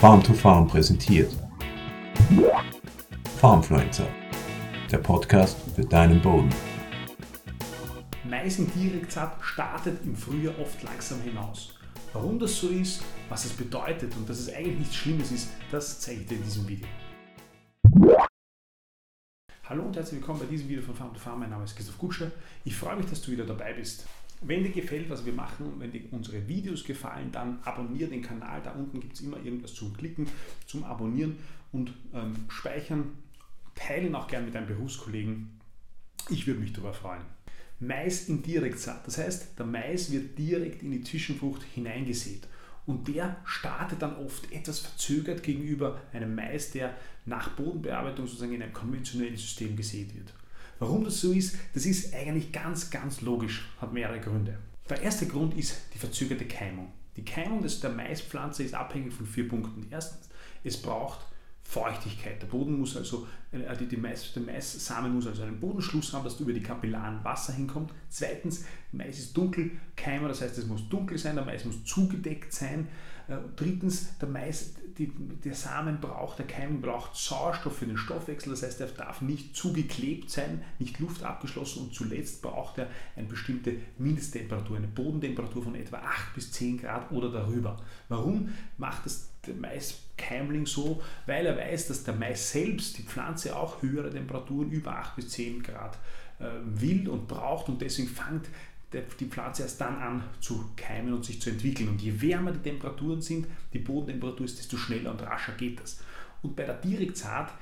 Farm to Farm präsentiert. Farmfluencer, der Podcast für deinen Boden. Mais im Direktsat startet im Frühjahr oft langsam hinaus. Warum das so ist, was es bedeutet und dass es eigentlich nichts Schlimmes ist, das zeige ich dir in diesem Video. Hallo und herzlich willkommen bei diesem Video von Farm to Farm. Mein Name ist Christoph Kutscher. Ich freue mich, dass du wieder dabei bist. Wenn dir gefällt, was wir machen und wenn dir unsere Videos gefallen, dann abonniere den Kanal. Da unten gibt es immer irgendwas zum Klicken, zum Abonnieren und ähm, Speichern. Teile auch gerne mit deinen Berufskollegen. Ich würde mich darüber freuen. Mais in Direktsaat. Das heißt, der Mais wird direkt in die Zwischenfrucht hineingesät. Und der startet dann oft etwas verzögert gegenüber einem Mais, der nach Bodenbearbeitung sozusagen in einem konventionellen System gesät wird. Warum das so ist, das ist eigentlich ganz, ganz logisch, hat mehrere Gründe. Der erste Grund ist die verzögerte Keimung. Die Keimung der Maispflanze ist abhängig von vier Punkten. Erstens, es braucht Feuchtigkeit. Der Boden muss also, äh, die, die Mais, der Maissamen muss also einen Bodenschluss haben, dass über die Kapillaren Wasser hinkommt. Zweitens, Mais ist dunkel, Keimer, das heißt, es muss dunkel sein, der Mais muss zugedeckt sein. Äh, drittens, der Mais, die, der Samen braucht, der Keim braucht Sauerstoff für den Stoffwechsel, das heißt, er darf nicht zugeklebt sein, nicht luftabgeschlossen und zuletzt braucht er eine bestimmte Mindesttemperatur, eine Bodentemperatur von etwa 8 bis 10 Grad oder darüber. Warum macht das der Maiskeimling so? Weil er weiß, dass der Mais selbst, die Pflanze auch höhere Temperaturen über 8 bis 10 Grad äh, will und braucht und deswegen fängt die Pflanze erst dann an zu keimen und sich zu entwickeln. Und je wärmer die Temperaturen sind, die Bodentemperatur ist, desto schneller und rascher geht das. Und bei der Direktsaat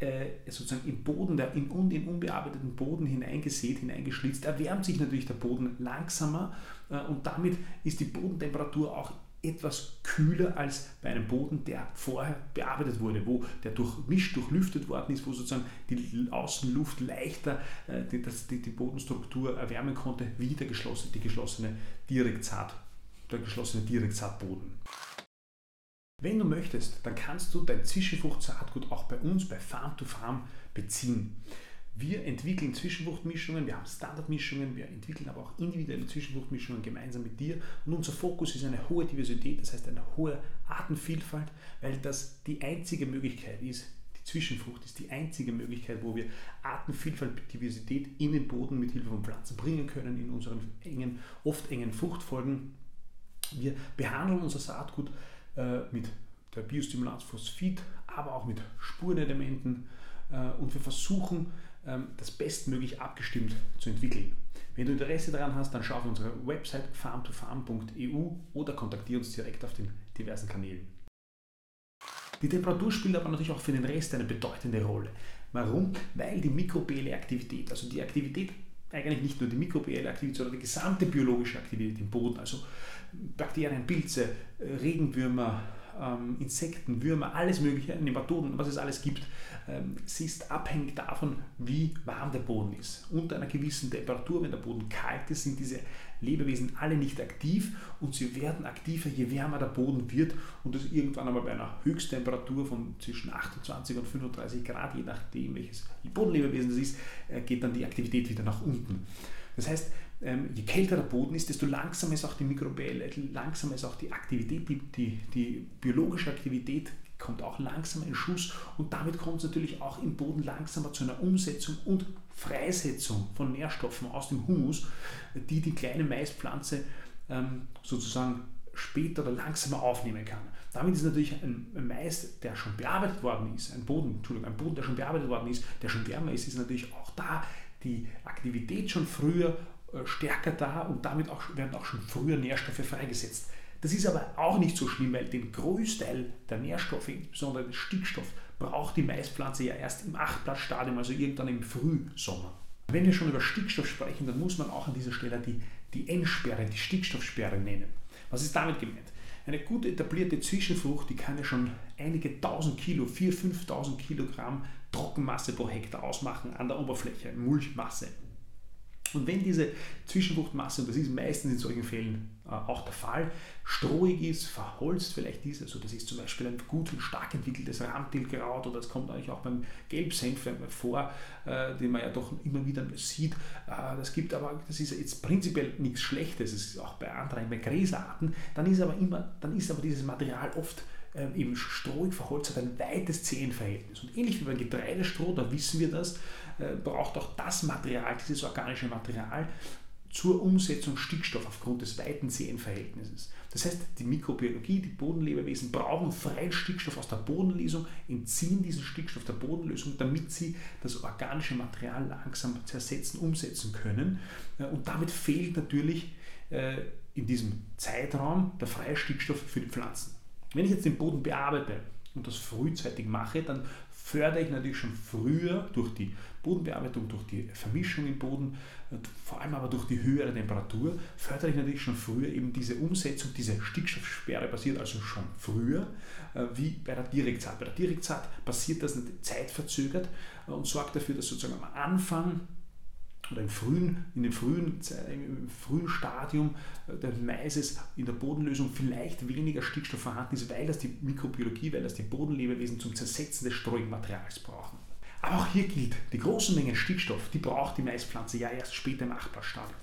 äh, sozusagen im Boden, der, in unbearbeiteten Boden hineingesät, hineingeschlitzt, erwärmt sich natürlich der Boden langsamer äh, und damit ist die Bodentemperatur auch etwas kühler als bei einem Boden, der vorher bearbeitet wurde, wo der durchmischt, durchlüftet worden ist, wo sozusagen die Außenluft leichter äh, die, die, Bodenstruktur erwärmen konnte, wie der geschlossene, die geschlossene Direktsaat, der geschlossene Direktsaatboden. Wenn du möchtest, dann kannst du dein Zwischenfruchtsaatgut auch bei uns bei Farm to Farm beziehen. Wir entwickeln Zwischenfruchtmischungen, wir haben Standardmischungen, wir entwickeln aber auch individuelle Zwischenfruchtmischungen gemeinsam mit dir. Und unser Fokus ist eine hohe Diversität, das heißt eine hohe Artenvielfalt, weil das die einzige Möglichkeit ist, die Zwischenfrucht ist die einzige Möglichkeit, wo wir Artenvielfalt, Diversität in den Boden mit Hilfe von Pflanzen bringen können, in unseren engen, oft engen Fruchtfolgen. Wir behandeln unser Saatgut äh, mit der Biostimulanz Phosphid, aber auch mit Spurenelementen äh, und wir versuchen, das bestmöglich abgestimmt zu entwickeln. Wenn du Interesse daran hast, dann schau auf unsere Website farmtofarm.eu oder kontaktiere uns direkt auf den diversen Kanälen. Die Temperatur spielt aber natürlich auch für den Rest eine bedeutende Rolle. Warum? Weil die mikrobielle Aktivität, also die Aktivität, eigentlich nicht nur die mikrobielle Aktivität, sondern die gesamte biologische Aktivität im Boden, also Bakterien, Pilze, Regenwürmer, ähm, Insekten, Würmer, alles Mögliche, Nematoden, was es alles gibt, ähm, sie ist abhängig davon, wie warm der Boden ist. Unter einer gewissen Temperatur, wenn der Boden kalt ist, sind diese Lebewesen alle nicht aktiv und sie werden aktiver, je wärmer der Boden wird und das irgendwann einmal bei einer Höchsttemperatur von zwischen 28 und 35 Grad, je nachdem welches Bodenlebewesen das ist, äh, geht dann die Aktivität wieder nach unten. Das heißt, je kälter der Boden ist, desto langsamer ist auch die Mikrobielle, langsamer ist auch die Aktivität, die, die, die biologische Aktivität kommt auch langsamer in Schuss und damit kommt es natürlich auch im Boden langsamer zu einer Umsetzung und Freisetzung von Nährstoffen aus dem Humus, die die kleine Maispflanze ähm, sozusagen später oder langsamer aufnehmen kann. Damit ist natürlich ein Mais, der schon bearbeitet worden ist, ein Boden, Entschuldigung, ein Boden, der schon bearbeitet worden ist, der schon wärmer ist, ist natürlich auch da die Aktivität schon früher stärker da und damit auch, werden auch schon früher Nährstoffe freigesetzt. Das ist aber auch nicht so schlimm, weil den Großteil der Nährstoffe, insbesondere den Stickstoff, braucht die Maispflanze ja erst im Achtblattstadium, also irgendwann im Frühsommer. Wenn wir schon über Stickstoff sprechen, dann muss man auch an dieser Stelle die, die N-Sperre, die Stickstoffsperre nennen. Was ist damit gemeint? Eine gut etablierte Zwischenfrucht, die kann ja schon einige tausend Kilo, 4.000, 5.000 Kilogramm Trockenmasse pro Hektar ausmachen an der Oberfläche, Mulchmasse. Und wenn diese Zwischenfruchtmasse, und das ist meistens in solchen Fällen äh, auch der Fall, strohig ist, verholzt vielleicht ist, also das ist zum Beispiel ein gut und stark entwickeltes Ramtilkraut oder das kommt eigentlich auch beim Gelbsenf vor, äh, den man ja doch immer wieder sieht. Äh, das gibt aber, das ist jetzt prinzipiell nichts Schlechtes, es ist auch bei anderen, bei Gräsarten, dann ist aber immer, dann ist aber dieses Material oft ähm, eben strohig verholzt hat ein weites Zehenverhältnis. Und ähnlich wie beim Getreidestroh, da wissen wir das, braucht auch das Material, dieses organische Material, zur Umsetzung Stickstoff aufgrund des weiten Zehenverhältnisses. Das heißt, die Mikrobiologie, die Bodenlebewesen brauchen freien Stickstoff aus der Bodenlesung, entziehen diesen Stickstoff der Bodenlösung, damit sie das organische Material langsam zersetzen, umsetzen können. Äh, und damit fehlt natürlich in diesem Zeitraum der freie Stickstoff für die Pflanzen. Wenn ich jetzt den Boden bearbeite und das frühzeitig mache, dann fördere ich natürlich schon früher durch die Bodenbearbeitung, durch die Vermischung im Boden, vor allem aber durch die höhere Temperatur, fördere ich natürlich schon früher eben diese Umsetzung, diese Stickstoffsperre passiert also schon früher, äh, wie bei der Direktsaat. Bei der Direktsaat passiert das zeitverzögert äh, und sorgt dafür, dass sozusagen am Anfang oder im frühen, in dem frühen, im frühen Stadium des Maises in der Bodenlösung vielleicht weniger Stickstoff vorhanden ist, weil das die Mikrobiologie, weil das die Bodenlebewesen zum Zersetzen des Materials brauchen. Aber auch hier gilt, die großen Mengen Stickstoff, die braucht die Maispflanze ja erst später im Achtbarstadium.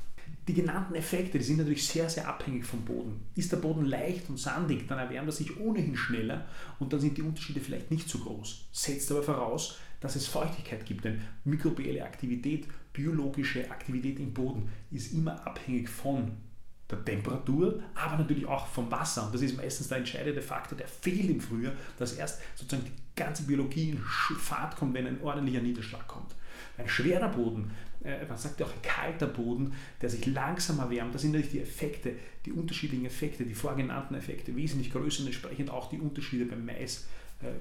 Die genannten Effekte, die sind natürlich sehr, sehr abhängig vom Boden. Ist der Boden leicht und sandig, dann erwärmt er sich ohnehin schneller und dann sind die Unterschiede vielleicht nicht so groß. Setzt aber voraus, dass es Feuchtigkeit gibt, denn mikrobielle Aktivität, biologische Aktivität im Boden ist immer abhängig von der Temperatur, aber natürlich auch vom Wasser. Und das ist meistens der entscheidende Faktor, der fehlt im Frühjahr, dass erst sozusagen die ganze Biologie in Fahrt kommt, wenn ein ordentlicher Niederschlag kommt. Ein schwerer Boden, äh, man sagt ja auch ein kalter Boden, der sich langsam erwärmt, das sind natürlich die Effekte, die unterschiedlichen Effekte, die vorgenannten Effekte wesentlich größer und entsprechend auch die Unterschiede beim Mais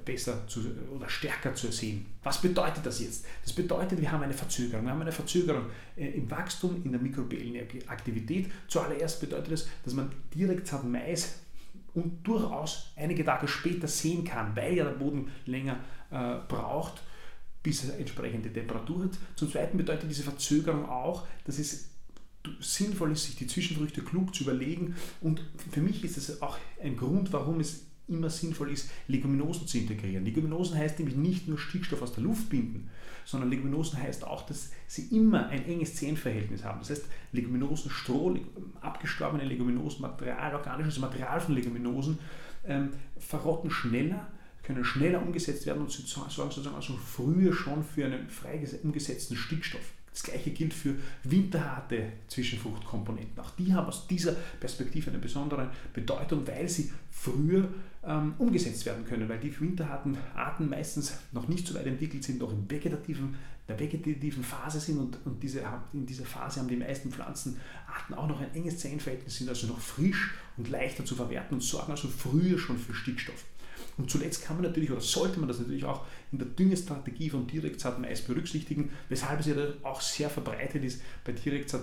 besser zu, oder stärker zu sehen. Was bedeutet das jetzt? Das bedeutet, wir haben eine Verzögerung. Wir haben eine Verzögerung äh, im Wachstum, in der mikrobiellen Aktivität. Zuallererst bedeutet das, dass man direkt sagt, Mais und durchaus einige Tage später sehen kann, weil ja der Boden länger äh, braucht, bis er entsprechende Temperatur hat. Zum Zweiten bedeutet diese Verzögerung auch, dass es sinnvoll ist, sich die Zwischenfrüchte klug zu überlegen. Und für mich ist es auch ein Grund, warum es immer sinnvoll ist, Leguminosen zu integrieren. Leguminosen heißt nämlich nicht nur Stickstoff aus der Luft binden, sondern Leguminosen heißt auch, dass sie immer ein enges Zehenverhältnis haben. Das heißt, Leguminosen, Stroh, abgestorbene Leguminosen, Material, organisches Material von Leguminosen ähm, verrotten schneller, können schneller umgesetzt werden und sorgen sozusagen also früher schon für einen frei umgesetzten Stickstoff. Das gleiche gilt für winterharte Zwischenfruchtkomponenten. Auch die haben aus dieser Perspektive eine besondere Bedeutung, weil sie früher ähm, umgesetzt werden können, weil die winterharten Arten meistens noch nicht so weit entwickelt sind, noch in vegetativen, der vegetativen Phase sind und, und diese, in dieser Phase haben die meisten Pflanzenarten auch noch ein enges Zellenverhältnis, sind also noch frisch und leichter zu verwerten und sorgen also früher schon für Stickstoff. Und zuletzt kann man natürlich oder sollte man das natürlich auch in der Düngestrategie von Mais berücksichtigen, weshalb es ja auch sehr verbreitet ist bei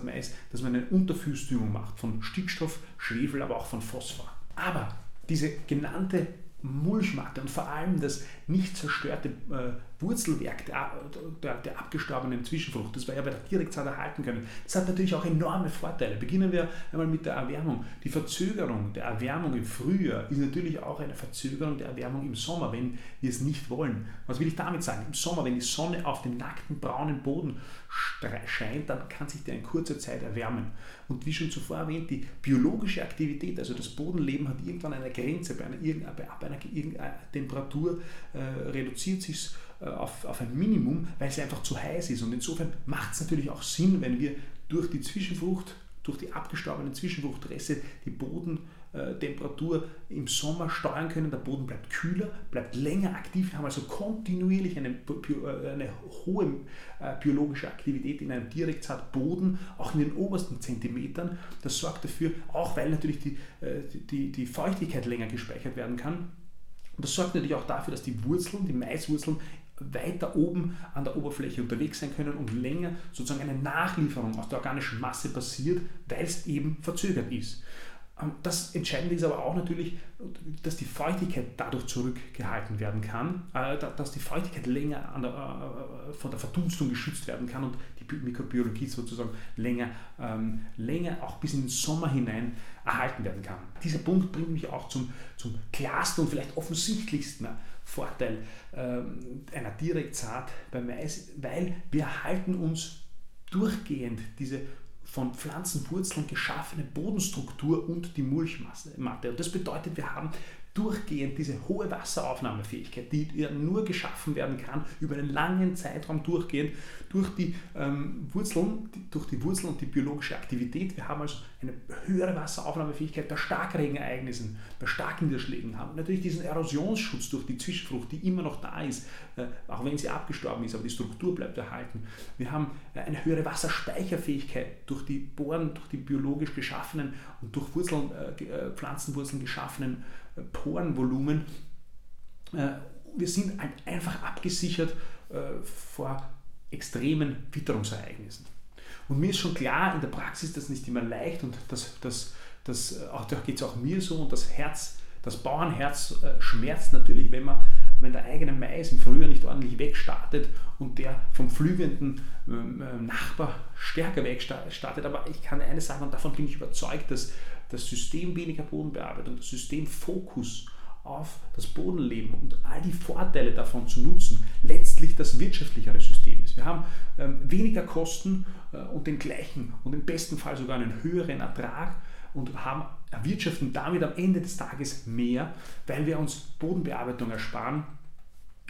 Mais, dass man eine Unterfüßdüngung macht von Stickstoff, Schwefel, aber auch von Phosphor. Aber diese genannte Mulchmatte und vor allem das nicht zerstörte äh, Wurzelwerk der, der, der, abgestorbenen Zwischenfrucht, das wir ja bei der Direktsaat erhalten können, das hat natürlich auch enorme Vorteile. Beginnen wir einmal mit der Erwärmung. Die Verzögerung der Erwärmung im Frühjahr ist natürlich auch eine Verzögerung der Erwärmung im Sommer, wenn wir es nicht wollen. Was will ich damit sagen? Im Sommer, wenn die Sonne auf den nackten braunen Boden scheint, dann kann sich der in kurzer Zeit erwärmen. Und wie schon zuvor erwähnt, die biologische Aktivität, also das Bodenleben hat irgendwann eine Grenze, bei einer, bei einer, irgendeiner Temperatur äh, reduziert sich äh, auf, auf ein Minimum, weil es einfach zu heiß ist. Und insofern macht es natürlich auch Sinn, wenn wir durch die Zwischenfrucht, durch die abgestorbenen Zwischenfruchtreste die Bodentemperatur im Sommer steuern können. Der Boden bleibt kühler, bleibt länger aktiv. Wir haben also kontinuierlich eine, äh, eine hohe äh, biologische Aktivität in einem Direktsaatboden, auch in den obersten Zentimetern. Das sorgt dafür, auch weil natürlich die, die, die Feuchtigkeit länger gespeichert werden kann, das sorgt natürlich auch dafür, dass die Wurzeln, die Maiswurzeln weiter oben an der Oberfläche unterwegs sein können und länger sozusagen eine Nachlieferung aus der organischen Masse passiert, weil es eben verzögert ist. Ähm, das Entscheidende ist aber auch natürlich, dass die Feuchtigkeit dadurch zurückgehalten werden kann, äh, dass die Feuchtigkeit länger der, äh, von der Verdunstung geschützt werden kann und die Mikrobiologie sozusagen länger, ähm, länger auch bis in den Sommer hinein erhalten werden kann. Dieser Punkt bringt mich auch zum, zum klarsten und vielleicht offensichtlichsten Vorteil ähm, einer Direktsaat beim Mais, weil wir halten uns durchgehend diese von Pflanzenwurzeln geschaffene Bodenstruktur und die Mulchmatte. Und das bedeutet, wir haben durchgehend diese hohe Wasseraufnahmefähigkeit, die nur geschaffen werden kann, über einen langen Zeitraum durchgehend, durch die ähm, Wurzeln, durch die Wurzeln und die biologische Aktivität. Wir haben also eine höhere Wasseraufnahmefähigkeit bei Starkregenereignissen, bei starken Niederschlägen haben. Natürlich diesen Erosionsschutz durch die Zwischenfrucht, die immer noch da ist, äh, auch wenn sie abgestorben ist, aber die Struktur bleibt erhalten. Wir haben äh, eine höhere Wasserspeicherfähigkeit durch die Bohren, durch die biologisch geschaffenen und durch Wurzeln, äh, Pflanzenwurzeln geschaffenen Porenvolumen. Wir sind einfach abgesichert vor extremen Witterungsereignissen. Und mir ist schon klar, in der Praxis ist das nicht immer leicht und das, das, das, auch, da geht es auch mir so und das Herz, das Bauernherz äh, schmerzt natürlich, wenn man wenn der eigene Mais im Frühjahr nicht ordentlich wegstartet und der vom flügenden ähm, äh, Nachbar stärker wegstartet. Aber ich kann eines sagen und davon bin ich überzeugt, dass das System weniger Bodenbearbeitung, das System Fokus auf das Bodenleben und all die Vorteile davon zu nutzen, letztlich das wirtschaftlichere System ist. Wir haben ähm, weniger Kosten äh, und den gleichen und im besten Fall sogar einen höheren Ertrag und haben erwirtschaften damit am Ende des Tages mehr, weil wir uns Bodenbearbeitung ersparen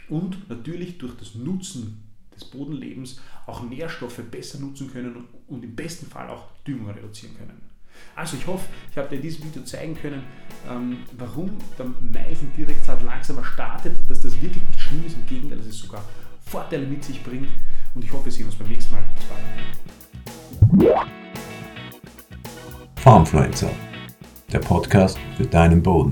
und natürlich durch das Nutzen des Bodenlebens auch Nährstoffe besser nutzen können und im besten Fall auch Düngung reduzieren können. Also ich hoffe, ich habe dir in diesem Video zeigen können, ähm, warum der Mais in Direktsaat langsamer startet, dass das wirklich nicht schlimm ist, im Gegenteil, dass es sogar Vorteile mit sich bringt. Und ich hoffe, wir sehen uns beim nächsten Mal. Bis bald. Farmfluencer, der Podcast für deinen Boden.